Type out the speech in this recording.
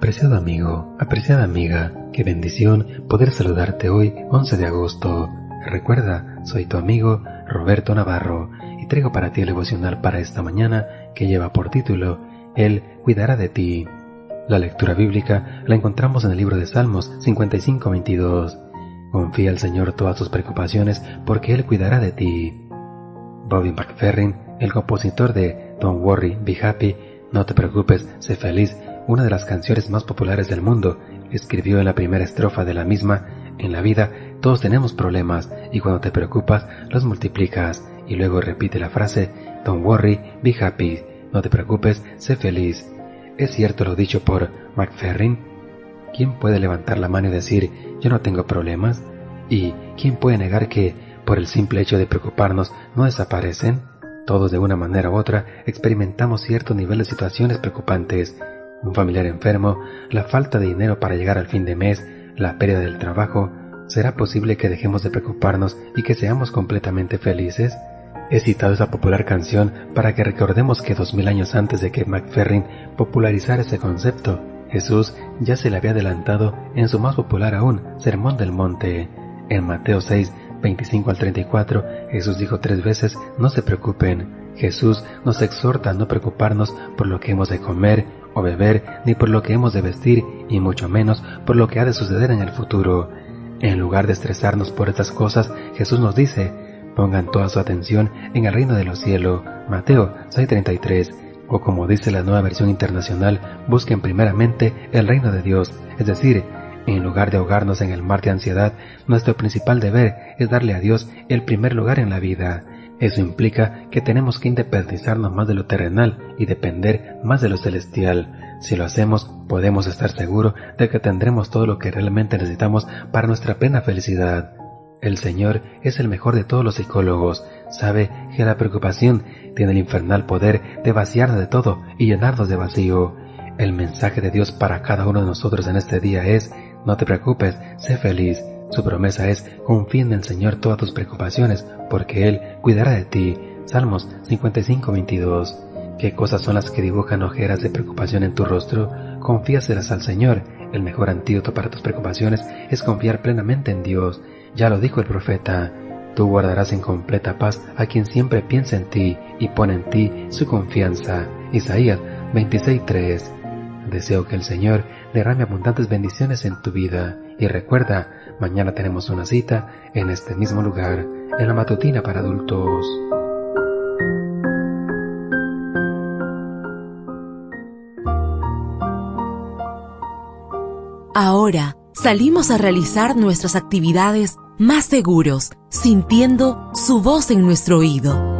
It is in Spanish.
Apreciado amigo, apreciada amiga, qué bendición poder saludarte hoy 11 de agosto. Recuerda, soy tu amigo Roberto Navarro y traigo para ti el devocional para esta mañana que lleva por título Él cuidará de ti. La lectura bíblica la encontramos en el libro de Salmos 55-22. Confía al Señor todas tus preocupaciones porque Él cuidará de ti. Bobby McFerrin, el compositor de Don't Worry, Be Happy, No te preocupes, sé feliz, una de las canciones más populares del mundo, escribió en la primera estrofa de la misma, en la vida todos tenemos problemas y cuando te preocupas los multiplicas y luego repite la frase, Don't worry, be happy, no te preocupes, sé feliz. ¿Es cierto lo dicho por McFerrin? ¿Quién puede levantar la mano y decir, yo no tengo problemas? ¿Y quién puede negar que, por el simple hecho de preocuparnos, no desaparecen? Todos de una manera u otra experimentamos cierto nivel de situaciones preocupantes un familiar enfermo, la falta de dinero para llegar al fin de mes, la pérdida del trabajo, ¿será posible que dejemos de preocuparnos y que seamos completamente felices? He citado esa popular canción para que recordemos que dos mil años antes de que McFerrin popularizara ese concepto, Jesús ya se le había adelantado en su más popular aún, Sermón del Monte. En Mateo 6, 25 al 34, Jesús dijo tres veces, no se preocupen. Jesús nos exhorta a no preocuparnos por lo que hemos de comer, o beber, ni por lo que hemos de vestir, y mucho menos por lo que ha de suceder en el futuro. En lugar de estresarnos por estas cosas, Jesús nos dice, pongan toda su atención en el reino de los cielos, Mateo 6:33, o como dice la nueva versión internacional, busquen primeramente el reino de Dios, es decir, en lugar de ahogarnos en el mar de ansiedad, nuestro principal deber es darle a Dios el primer lugar en la vida. Eso implica que tenemos que independizarnos más de lo terrenal y depender más de lo celestial. Si lo hacemos, podemos estar seguros de que tendremos todo lo que realmente necesitamos para nuestra plena felicidad. El Señor es el mejor de todos los psicólogos. Sabe que la preocupación tiene el infernal poder de vaciarnos de todo y llenarnos de vacío. El mensaje de Dios para cada uno de nosotros en este día es, no te preocupes, sé feliz. Su promesa es, confía en el Señor todas tus preocupaciones, porque Él cuidará de ti. Salmos 55:22. ¿Qué cosas son las que dibujan ojeras de preocupación en tu rostro? Confíaselas al Señor. El mejor antídoto para tus preocupaciones es confiar plenamente en Dios. Ya lo dijo el profeta. Tú guardarás en completa paz a quien siempre piensa en ti y pone en ti su confianza. Isaías 26:3. Deseo que el Señor derrame abundantes bendiciones en tu vida y recuerda, mañana tenemos una cita en este mismo lugar, en la matutina para adultos. Ahora salimos a realizar nuestras actividades más seguros, sintiendo su voz en nuestro oído.